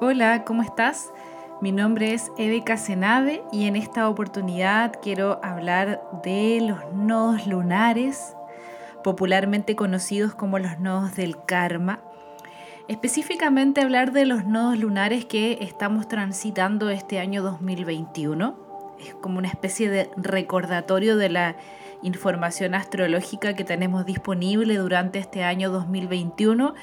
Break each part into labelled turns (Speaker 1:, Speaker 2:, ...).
Speaker 1: Hola, ¿cómo estás? Mi nombre es Eve Casenave y en esta oportunidad quiero hablar de los nodos lunares, popularmente conocidos como los nodos del karma. Específicamente hablar de los nodos lunares que estamos transitando este año 2021. Es como una especie de recordatorio de la información astrológica que tenemos disponible durante este año 2021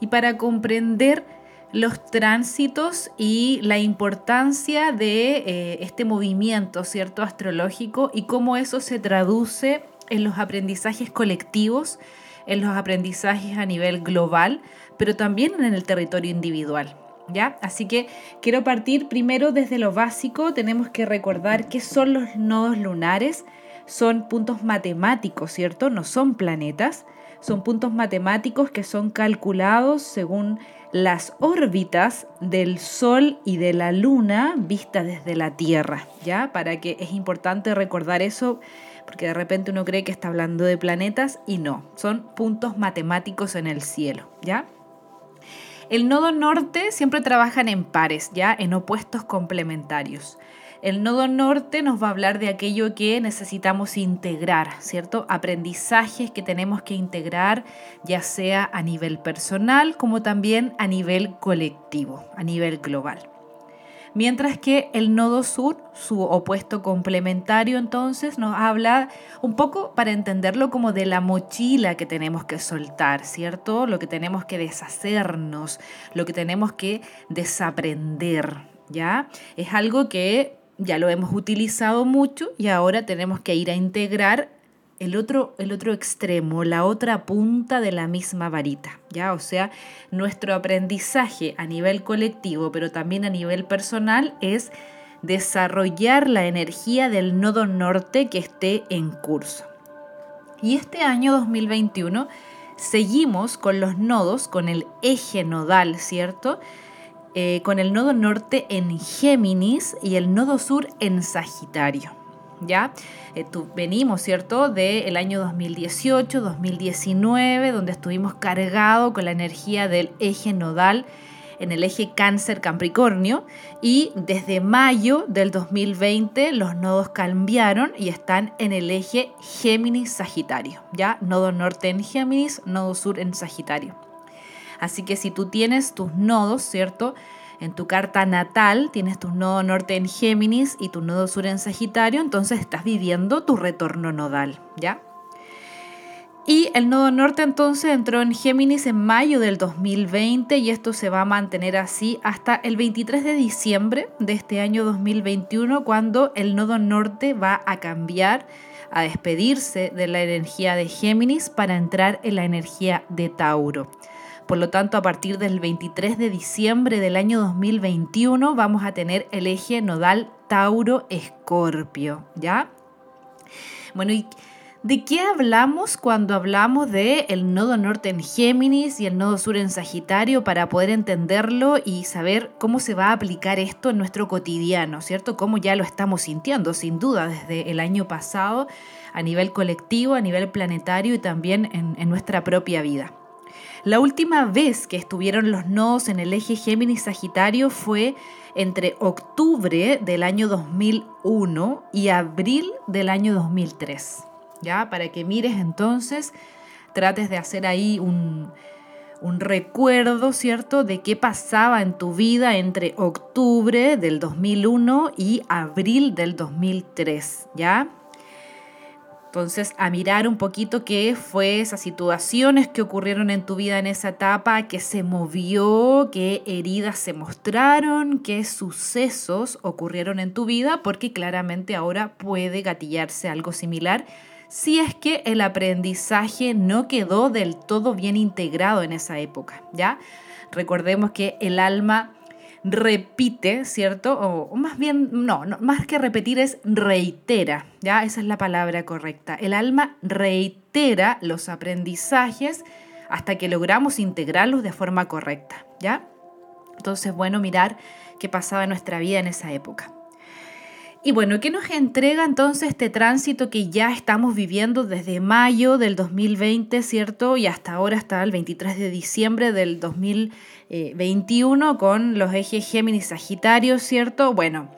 Speaker 1: y para comprender los tránsitos y la importancia de eh, este movimiento, ¿cierto?, astrológico y cómo eso se traduce en los aprendizajes colectivos, en los aprendizajes a nivel global, pero también en el territorio individual. ¿Ya? Así que quiero partir primero desde lo básico. Tenemos que recordar qué son los nodos lunares. Son puntos matemáticos, ¿cierto? No son planetas. Son puntos matemáticos que son calculados según las órbitas del Sol y de la Luna vistas desde la Tierra, ¿ya? Para que es importante recordar eso, porque de repente uno cree que está hablando de planetas y no, son puntos matemáticos en el cielo, ¿ya? El nodo norte siempre trabajan en pares, ¿ya? En opuestos complementarios. El nodo norte nos va a hablar de aquello que necesitamos integrar, ¿cierto? Aprendizajes que tenemos que integrar, ya sea a nivel personal como también a nivel colectivo, a nivel global. Mientras que el nodo sur, su opuesto complementario, entonces nos habla un poco para entenderlo como de la mochila que tenemos que soltar, ¿cierto? Lo que tenemos que deshacernos, lo que tenemos que desaprender, ¿ya? Es algo que ya lo hemos utilizado mucho y ahora tenemos que ir a integrar el otro, el otro extremo, la otra punta de la misma varita, ¿ya? O sea, nuestro aprendizaje a nivel colectivo, pero también a nivel personal, es desarrollar la energía del nodo norte que esté en curso. Y este año 2021 seguimos con los nodos, con el eje nodal, ¿cierto? Eh, con el nodo norte en Géminis y el nodo sur en Sagitario. ¿Ya? Eh, venimos, ¿cierto?, del año 2018, 2019, donde estuvimos cargados con la energía del eje nodal en el eje cáncer-capricornio y desde mayo del 2020 los nodos cambiaron y están en el eje Géminis-Sagitario, ¿ya? Nodo norte en Géminis, nodo sur en Sagitario. Así que si tú tienes tus nodos, ¿cierto? En tu carta natal tienes tu nodo norte en Géminis y tu nodo sur en Sagitario, entonces estás viviendo tu retorno nodal, ¿ya? Y el nodo norte entonces entró en Géminis en mayo del 2020 y esto se va a mantener así hasta el 23 de diciembre de este año 2021 cuando el nodo norte va a cambiar, a despedirse de la energía de Géminis para entrar en la energía de Tauro. Por lo tanto, a partir del 23 de diciembre del año 2021 vamos a tener el eje nodal Tauro-Escorpio, ¿ya? Bueno, ¿y de qué hablamos cuando hablamos de el nodo norte en Géminis y el nodo sur en Sagitario para poder entenderlo y saber cómo se va a aplicar esto en nuestro cotidiano, ¿cierto? Cómo ya lo estamos sintiendo, sin duda, desde el año pasado a nivel colectivo, a nivel planetario y también en, en nuestra propia vida. La última vez que estuvieron los nodos en el eje Géminis-Sagitario fue entre octubre del año 2001 y abril del año 2003. ¿Ya? Para que mires entonces, trates de hacer ahí un, un recuerdo, ¿cierto?, de qué pasaba en tu vida entre octubre del 2001 y abril del 2003, ¿ya? Entonces, a mirar un poquito qué fue esas situaciones que ocurrieron en tu vida en esa etapa, qué se movió, qué heridas se mostraron, qué sucesos ocurrieron en tu vida, porque claramente ahora puede gatillarse algo similar si es que el aprendizaje no quedó del todo bien integrado en esa época, ¿ya? Recordemos que el alma repite, ¿cierto? O, más bien, no, más que repetir es reitera, ¿ya? Esa es la palabra correcta. El alma reitera los aprendizajes hasta que logramos integrarlos de forma correcta, ¿ya? Entonces, bueno, mirar qué pasaba en nuestra vida en esa época. Y bueno, ¿qué nos entrega entonces este tránsito que ya estamos viviendo desde mayo del 2020, ¿cierto? Y hasta ahora, hasta el 23 de diciembre del 2021 con los ejes Géminis-Sagitario, ¿cierto? Bueno,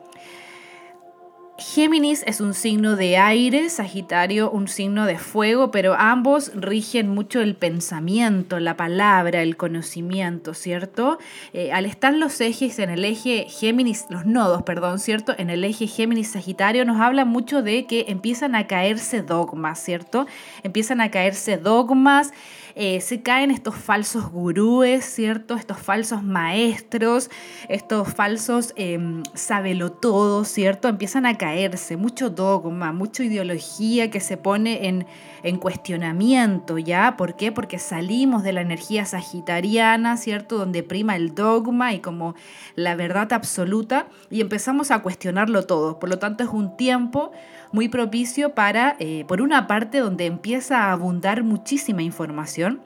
Speaker 1: Géminis es un signo de aire, Sagitario un signo de fuego, pero ambos rigen mucho el pensamiento, la palabra, el conocimiento, ¿cierto? Eh, al estar los ejes en el eje Géminis, los nodos, perdón, ¿cierto? En el eje Géminis-Sagitario nos habla mucho de que empiezan a caerse dogmas, ¿cierto? Empiezan a caerse dogmas. Eh, se caen estos falsos gurúes, ¿cierto? Estos falsos maestros, estos falsos eh, todo, ¿cierto? Empiezan a caerse, mucho dogma, mucha ideología que se pone en, en cuestionamiento, ¿ya? ¿Por qué? Porque salimos de la energía sagitariana, ¿cierto? Donde prima el dogma y como la verdad absoluta y empezamos a cuestionarlo todo. Por lo tanto, es un tiempo muy propicio para, eh, por una parte, donde empieza a abundar muchísima información,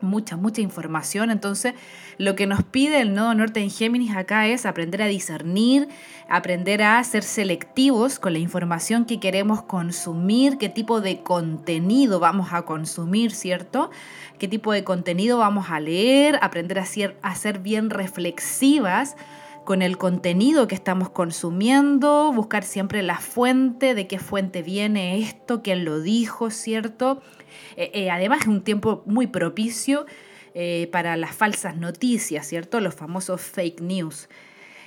Speaker 1: mucha, mucha información. Entonces, lo que nos pide el nodo norte en Géminis acá es aprender a discernir, aprender a ser selectivos con la información que queremos consumir, qué tipo de contenido vamos a consumir, ¿cierto? Qué tipo de contenido vamos a leer, aprender a ser, a ser bien reflexivas con el contenido que estamos consumiendo, buscar siempre la fuente, de qué fuente viene esto, quién lo dijo, ¿cierto? Eh, eh, además es un tiempo muy propicio eh, para las falsas noticias, ¿cierto? Los famosos fake news.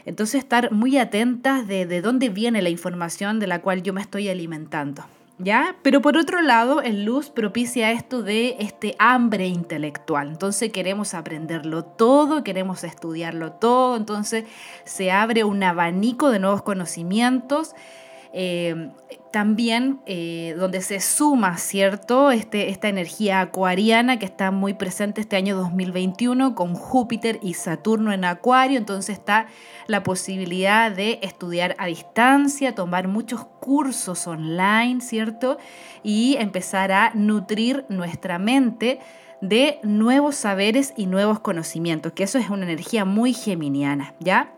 Speaker 1: Entonces estar muy atentas de, de dónde viene la información de la cual yo me estoy alimentando. ¿Ya? Pero por otro lado, el luz propicia esto de este hambre intelectual. Entonces queremos aprenderlo todo, queremos estudiarlo todo, entonces se abre un abanico de nuevos conocimientos también eh, donde se suma, ¿cierto? Este, esta energía acuariana que está muy presente este año 2021 con Júpiter y Saturno en Acuario, entonces está la posibilidad de estudiar a distancia, tomar muchos cursos online, ¿cierto? Y empezar a nutrir nuestra mente de nuevos saberes y nuevos conocimientos, que eso es una energía muy geminiana, ¿ya?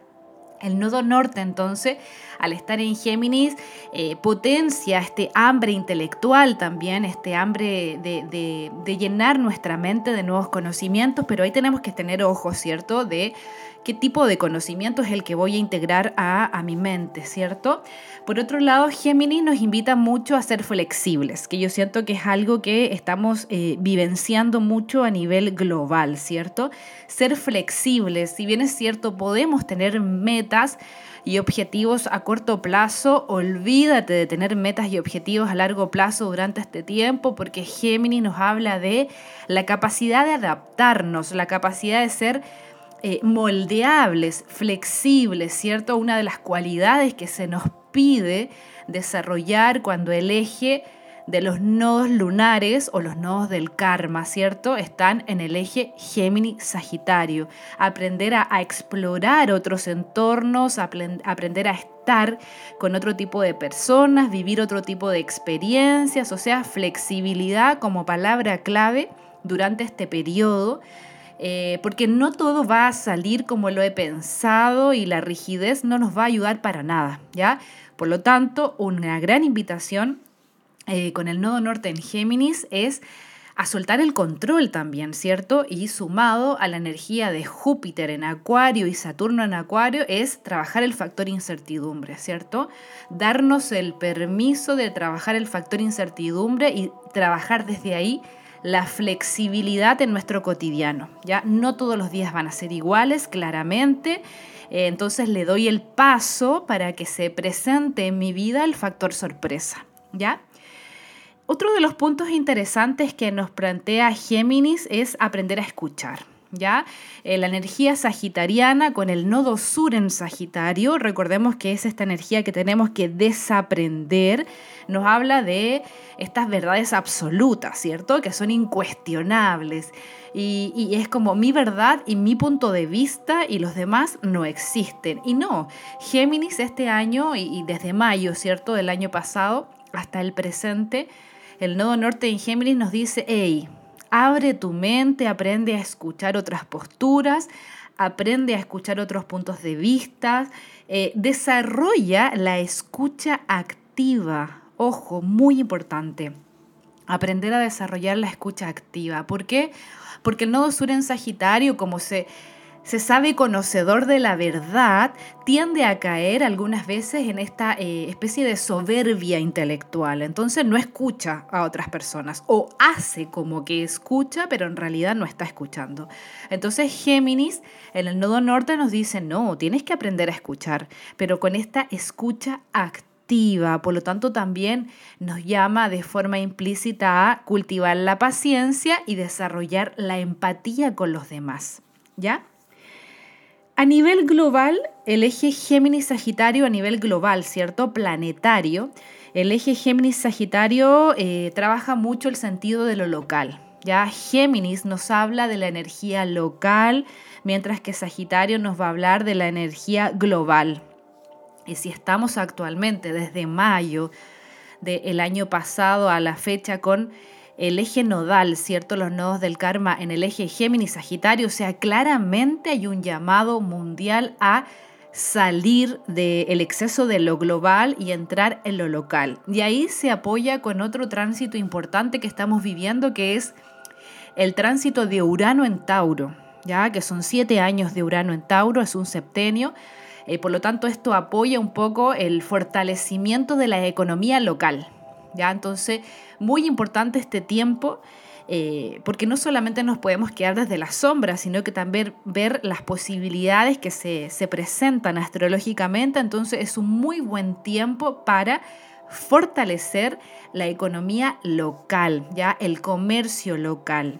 Speaker 1: El nodo norte, entonces, al estar en Géminis, eh, potencia este hambre intelectual también, este hambre de, de, llenar nuestra mente de nuevos conocimientos, pero ahí tenemos que tener ojo, ¿cierto? De qué tipo de conocimiento es el que voy a integrar a, mi mente, ¿cierto? Por otro lado, Géminis nos invita mucho a ser flexibles, que yo siento que es algo que estamos eh, vivenciando mucho a nivel global, ¿cierto? Ser flexibles, si bien es cierto, podemos tener metas, y objetivos a corto plazo, olvídate de tener metas y objetivos a largo plazo durante este tiempo, porque Géminis nos habla de la capacidad de adaptarnos, la capacidad de ser eh, moldeables, flexibles, ¿cierto? Una de las cualidades que se nos pide desarrollar cuando el eje de los nodos lunares o los nodos del karma, ¿cierto? Están en el eje Géminis-Sagitario. Aprender a, explorar otros entornos, aprender a estar con otro tipo de personas, vivir otro tipo de experiencias, o sea, flexibilidad como palabra clave durante este periodo eh, porque no todo va a salir como lo he pensado y la rigidez no nos va a ayudar para nada, ¿ya? Por lo tanto, una gran invitación eh, con el nodo norte en Géminis es a soltar el control también, ¿cierto? Y sumado a la energía de Júpiter en Acuario y Saturno en Acuario es trabajar el factor incertidumbre, ¿cierto? Darnos el permiso de trabajar el factor incertidumbre y trabajar desde ahí la flexibilidad en nuestro cotidiano. Ya no todos los días van a ser iguales, claramente. Eh, entonces le doy el paso para que se presente en mi vida el factor sorpresa. ¿Ya? Otro de los puntos interesantes que nos plantea Géminis es aprender a escuchar. ¿Ya? Eh, la energía sagitariana con el nodo sur en Sagitario, recordemos que es esta energía que tenemos que desaprender, nos habla de estas verdades absolutas, ¿cierto? Que son incuestionables. Y, es como mi verdad y mi punto de vista y los demás no existen. Y no, Géminis este año y, y desde mayo, ¿cierto? Del año pasado hasta el presente, el nodo norte en Géminis nos dice, hey, Abre tu mente, aprende a escuchar otras posturas, aprende a escuchar otros puntos de vista, eh, desarrolla la escucha activa. Ojo, muy importante. Aprender a desarrollar la escucha activa. ¿Por qué? Porque el nodo sur en Sagitario, como se se sabe conocedor de la verdad, tiende a caer algunas veces en esta eh, especie de soberbia intelectual. Entonces no escucha a otras personas o hace como que escucha, pero en realidad no está escuchando. Entonces Géminis en el nodo norte nos dice, no, tienes que aprender a escuchar, pero con esta escucha activa. Por lo tanto, también nos llama de forma implícita a cultivar la paciencia y desarrollar la empatía con los demás. ¿Ya? A nivel global, el eje Géminis-Sagitario a nivel global, ¿cierto? Planetario. El eje Géminis-Sagitario eh, trabaja mucho el sentido de lo local. Ya Géminis nos habla de la energía local, mientras que Sagitario nos va a hablar de la energía global. Y si estamos actualmente desde mayo del año pasado a la fecha con el eje nodal, ¿cierto? Los nodos del karma en el eje Géminis-Sagitario, o sea, claramente hay un llamado mundial a salir del exceso de lo global y entrar en lo local. Y ahí se apoya con otro tránsito importante que estamos viviendo, que es el tránsito de Urano en Tauro, ya que son siete años de Urano en Tauro, es un septenio. Eh, por lo tanto, esto apoya un poco el fortalecimiento de la economía local. ¿Ya? Entonces, muy importante este tiempo. Eh, porque no solamente nos podemos quedar desde la sombra, sino que también ver las posibilidades que se, se presentan astrológicamente. Entonces es un muy buen tiempo para fortalecer la economía local, ya el comercio local.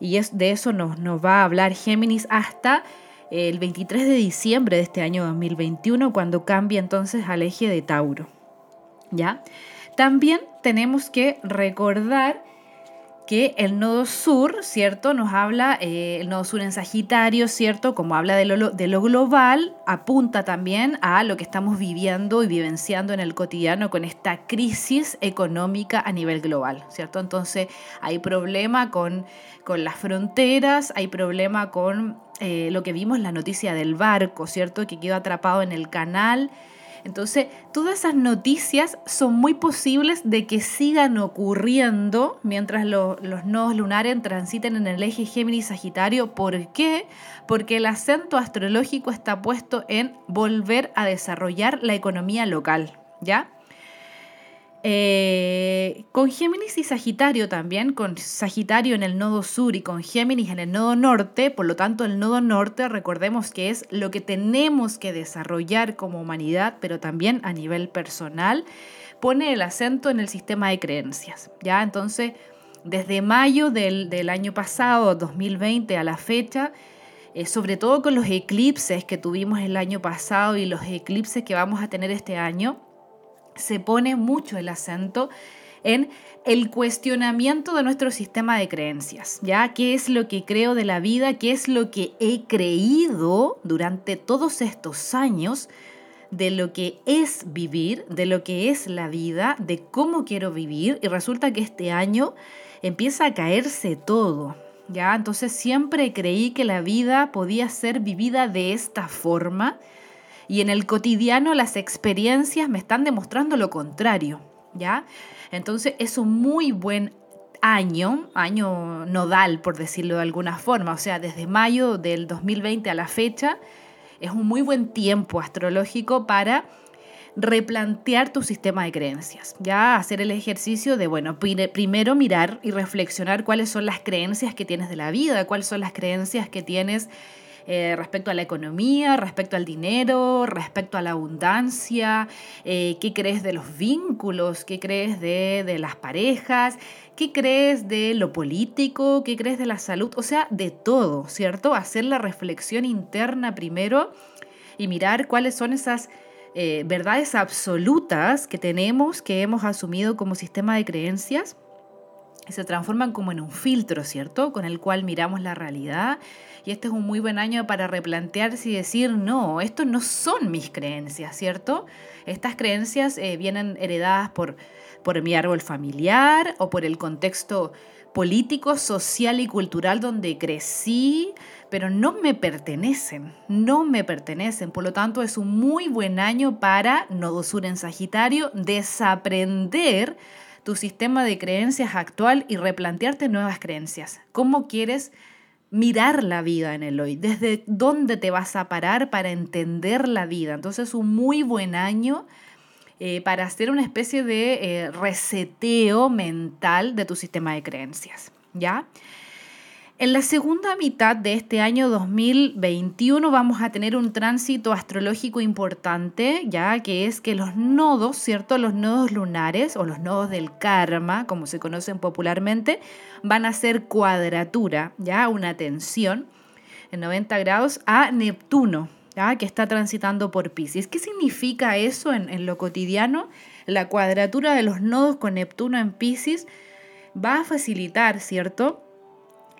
Speaker 1: Y es, de eso nos, nos va a hablar Géminis hasta el 23 de diciembre de este año 2021, cuando cambia entonces al eje de Tauro. ¿Ya? También tenemos que recordar que el nodo sur, ¿cierto? Nos habla, eh, el nodo sur en Sagitario, ¿cierto? Como habla de lo, global, apunta también a lo que estamos viviendo y vivenciando en el cotidiano con esta crisis económica a nivel global, ¿cierto? Entonces hay problema con, con las fronteras, hay problema con eh, lo que vimos la noticia del barco, ¿cierto? Que quedó atrapado en el canal entonces, todas esas noticias son muy posibles de que sigan ocurriendo mientras los nodos lunares transiten en el eje Géminis-Sagitario. ¿Por qué? Porque el acento astrológico está puesto en volver a desarrollar la economía local, ¿ya? Eh, con Géminis y Sagitario también, con Sagitario en el nodo sur y con Géminis en el nodo norte, por lo tanto el nodo norte recordemos que es lo que tenemos que desarrollar como humanidad, pero también a nivel personal, pone el acento en el sistema de creencias. ¿ya? Entonces, desde mayo del, del año pasado, 2020, a la fecha, eh, sobre todo con los eclipses que tuvimos el año pasado y los eclipses que vamos a tener este año, se pone mucho el acento en el cuestionamiento de nuestro sistema de creencias, ¿ya? ¿Qué es lo que creo de la vida? ¿Qué es lo que he creído durante todos estos años de lo que es vivir, de lo que es la vida, de cómo quiero vivir? Y resulta que este año empieza a caerse todo, ¿ya? Entonces siempre creí que la vida podía ser vivida de esta forma y en el cotidiano las experiencias me están demostrando lo contrario, ¿ya? Entonces es un muy buen año, año nodal por decirlo de alguna forma, o sea, desde mayo del 2020 a la fecha, es un muy buen tiempo astrológico para replantear tu sistema de creencias, ya hacer el ejercicio de, bueno, primero mirar y reflexionar cuáles son las creencias que tienes de la vida, cuáles son las creencias que tienes eh, respecto a la economía, respecto al dinero, respecto a la abundancia, eh, qué crees de los vínculos, qué crees de, de las parejas, qué crees de lo político, qué crees de la salud, o sea, de todo, ¿cierto? Hacer la reflexión interna primero y mirar cuáles son esas eh, verdades absolutas que tenemos, que hemos asumido como sistema de creencias, se transforman como en un filtro, ¿cierto? Con el cual miramos la realidad y este es un muy buen año para replantearse y decir, no, estos no son mis creencias, ¿cierto? Estas creencias eh, vienen heredadas por, por mi árbol familiar o por el contexto político, social y cultural donde crecí, pero no me pertenecen, no me pertenecen. Por lo tanto, es un muy buen año para Nodo Sur en Sagitario desaprender tu sistema de creencias actual y replantearte nuevas creencias. ¿Cómo quieres mirar la vida en el hoy? ¿Desde dónde te vas a parar para entender la vida? Entonces, un muy buen año eh, para hacer una especie de eh, reseteo mental de tu sistema de creencias, ¿ya? En la segunda mitad de este año 2021 vamos a tener un tránsito astrológico importante, ya que es que los nodos, ¿cierto? Los nodos lunares o los nodos del karma, como se conocen popularmente, van a ser cuadratura, ya una tensión en 90 grados a Neptuno, que está transitando por Pisces. ¿Qué significa eso en, lo cotidiano? La cuadratura de los nodos con Neptuno en Pisces va a facilitar, ¿cierto?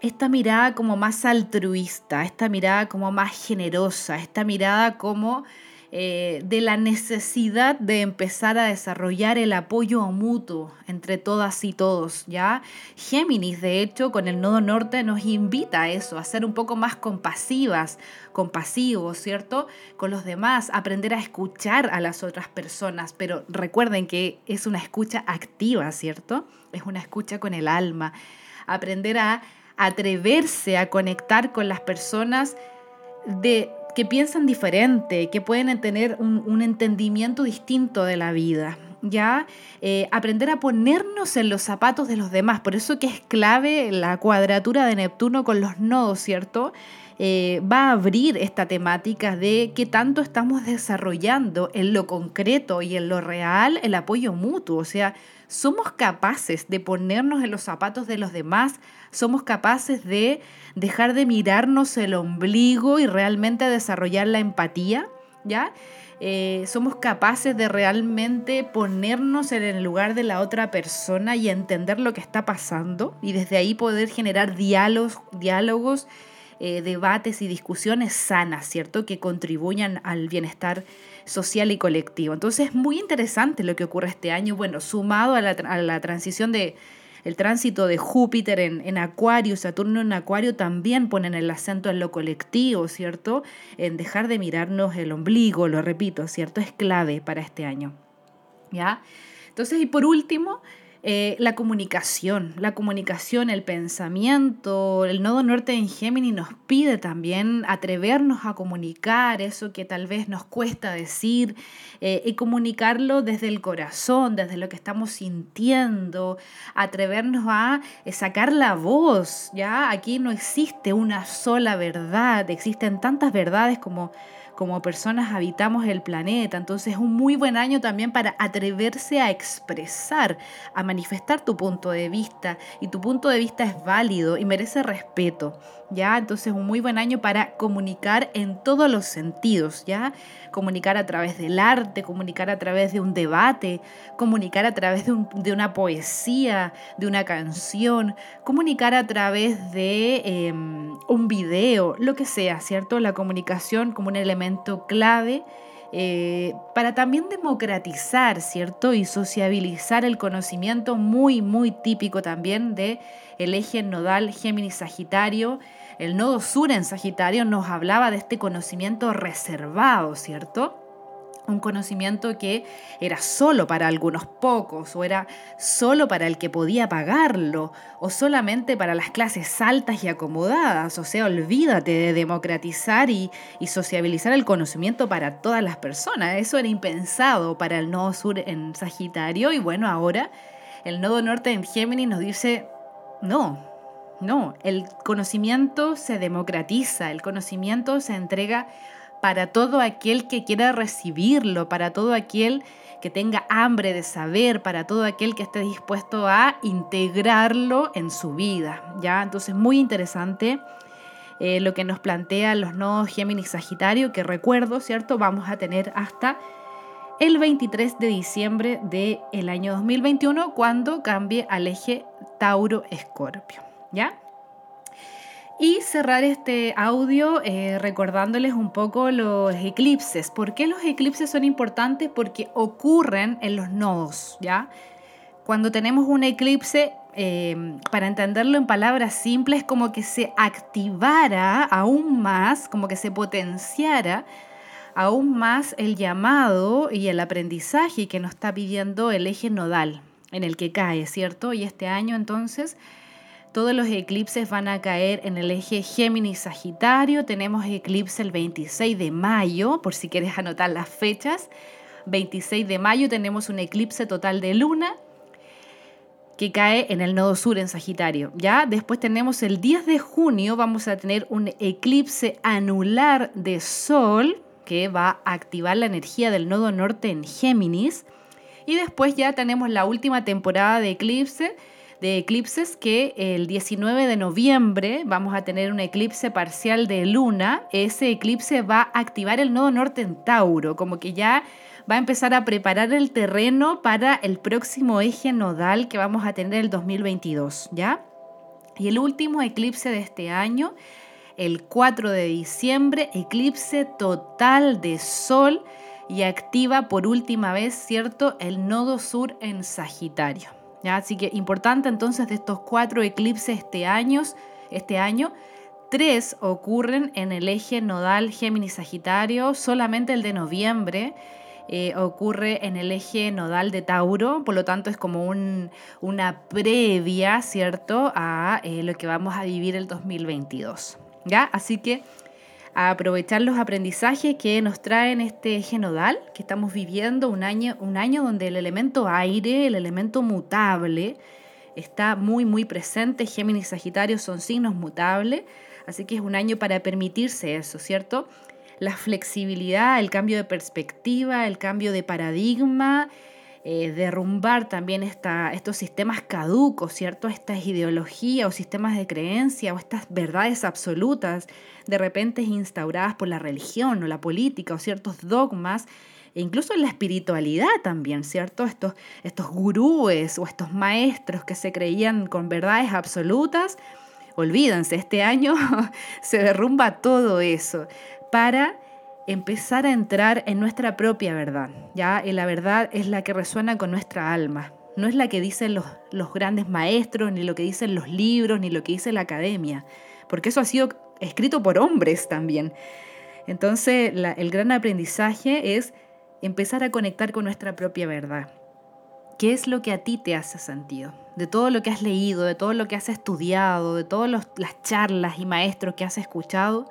Speaker 1: Esta mirada como más altruista, esta mirada como más generosa, esta mirada como eh, de la necesidad de empezar a desarrollar el apoyo mutuo entre todas y todos, ¿ya? Géminis, de hecho, con el nodo norte nos invita a eso, a ser un poco más compasivas, compasivos, ¿cierto? Con los demás, aprender a escuchar a las otras personas, pero recuerden que es una escucha activa, ¿cierto? Es una escucha con el alma, aprender a atreverse a conectar con las personas de que piensan diferente, que pueden tener un, entendimiento distinto de la vida. Ya eh, aprender a ponernos en los zapatos de los demás. Por eso que es clave la cuadratura de Neptuno con los nodos, ¿cierto? Eh, va a abrir esta temática de qué tanto estamos desarrollando en lo concreto y en lo real el apoyo mutuo. O sea, somos capaces de ponernos en los zapatos de los demás, somos capaces de dejar de mirarnos el ombligo y realmente desarrollar la empatía, ¿ya? Eh, somos capaces de realmente ponernos en el lugar de la otra persona y entender lo que está pasando y desde ahí poder generar diálogos, diálogos eh, debates y discusiones sanas, ¿cierto? Que contribuyan al bienestar social y colectivo. Entonces es muy interesante lo que ocurre este año, bueno, sumado a la, a la transición de el tránsito de Júpiter en, en, Acuario, Saturno en Acuario también ponen el acento en lo colectivo, ¿cierto? En dejar de mirarnos el ombligo, lo repito, ¿cierto? Es clave para este año. ¿Ya? Entonces, y por último, eh, la comunicación, la comunicación, el pensamiento, el nodo norte en Géminis nos pide también atrevernos a comunicar eso que tal vez nos cuesta decir eh, y comunicarlo desde el corazón, desde lo que estamos sintiendo, atrevernos a eh, sacar la voz, ¿ya? Aquí no existe una sola verdad, existen tantas verdades como como personas habitamos el planeta. Entonces es un muy buen año también para atreverse a expresar, a manifestar tu punto de vista. Y tu punto de vista es válido y merece respeto. ¿Ya? Entonces un muy buen año para comunicar en todos los sentidos, ¿ya? Comunicar a través del arte, comunicar a través de un debate, comunicar a través de, una poesía, de una canción, comunicar a través de em, un video, lo que sea, ¿cierto? La comunicación como un elemento clave eh, para también democratizar, ¿cierto? Y sociabilizar el conocimiento muy, muy típico también de el eje nodal Géminis-Sagitario. El nodo sur en Sagitario nos hablaba de este conocimiento reservado, ¿cierto? un conocimiento que era solo para algunos pocos, o era solo para el que podía pagarlo, o solamente para las clases altas y acomodadas. O sea, olvídate de democratizar y, sociabilizar el conocimiento para todas las personas. Eso era impensado para el nodo sur en Sagitario, y bueno, ahora el nodo norte en Géminis nos dice, no, no, el conocimiento se democratiza, el conocimiento se entrega para todo aquel que quiera recibirlo, para todo aquel que tenga hambre de saber, para todo aquel que esté dispuesto a integrarlo en su vida. ¿ya? Entonces, muy interesante eh, lo que nos plantea los nodos Géminis Sagitario, que recuerdo, ¿cierto? Vamos a tener hasta el 23 de diciembre del año 2021, cuando cambie al eje Tauro-Escorpio. Y cerrar este audio eh, recordándoles un poco los eclipses. ¿Por qué los eclipses son importantes? Porque ocurren en los nodos, ¿ya? Cuando tenemos un eclipse, eh, para entenderlo en palabras simples, como que se activara aún más, como que se potenciara aún más el llamado y el aprendizaje que nos está pidiendo el eje nodal en el que cae, ¿cierto? Y este año entonces todos los eclipses van a caer en el eje Géminis-Sagitario. Tenemos eclipse el 26 de mayo, por si quieres anotar las fechas. 26 de mayo tenemos un eclipse total de luna que cae en el nodo sur en Sagitario. Ya después tenemos el 10 de junio, vamos a tener un eclipse anular de Sol que va a activar la energía del nodo norte en Géminis. Y después ya tenemos la última temporada de eclipse de eclipses que el 19 de noviembre vamos a tener un eclipse parcial de luna. Ese eclipse va a activar el nodo norte en Tauro, como que ya va a empezar a preparar el terreno para el próximo eje nodal que vamos a tener el 2022, ¿ya? Y el último eclipse de este año, el 4 de diciembre, eclipse total de sol y activa por última vez, ¿cierto?, el nodo sur en Sagitario. Así que importante entonces de estos cuatro eclipses este año, este año, tres ocurren en el eje nodal Géminis-Sagitario, solamente el de noviembre eh, ocurre en el eje nodal de Tauro, por lo tanto es como una previa, ¿cierto?, a eh, lo que vamos a vivir el 2022. ¿Ya? Así que a aprovechar los aprendizajes que nos traen este eje nodal que estamos viviendo, un año, un año donde el elemento aire, el elemento mutable, está muy, muy presente. Géminis y Sagitario son signos mutables, así que es un año para permitirse eso, ¿cierto? La flexibilidad, el cambio de perspectiva, el cambio de paradigma, eh, derrumbar también esta, estos sistemas caducos, ¿cierto? Estas ideologías o sistemas de creencia o estas verdades absolutas de repente instauradas por la religión o la política o ciertos dogmas e incluso en la espiritualidad también, ¿cierto? Estos, estos gurúes o estos maestros que se creían con verdades absolutas, olvídense, este año se derrumba todo eso para empezar a entrar en nuestra propia verdad, ¿ya? Y la verdad es la que resuena con nuestra alma, no es la que dicen los, los grandes maestros, ni lo que dicen los libros, ni lo que dice la academia, porque eso ha sido escrito por hombres también. Entonces, el gran aprendizaje es empezar a conectar con nuestra propia verdad. ¿Qué es lo que a ti te hace sentido? De todo lo que has leído, de todo lo que has estudiado, de todas las charlas y maestros que has escuchado,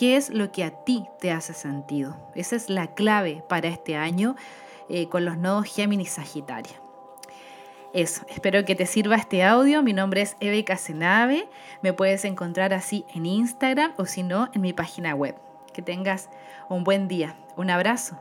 Speaker 1: ¿Qué es lo que a ti te hace sentido? Esa es la clave para este año eh, con los nodos Géminis Sagitario. Eso, espero que te sirva este audio. Mi nombre es Eve Casenave. Me puedes encontrar así en Instagram o si no, en mi página web. Que tengas un buen día. Un abrazo.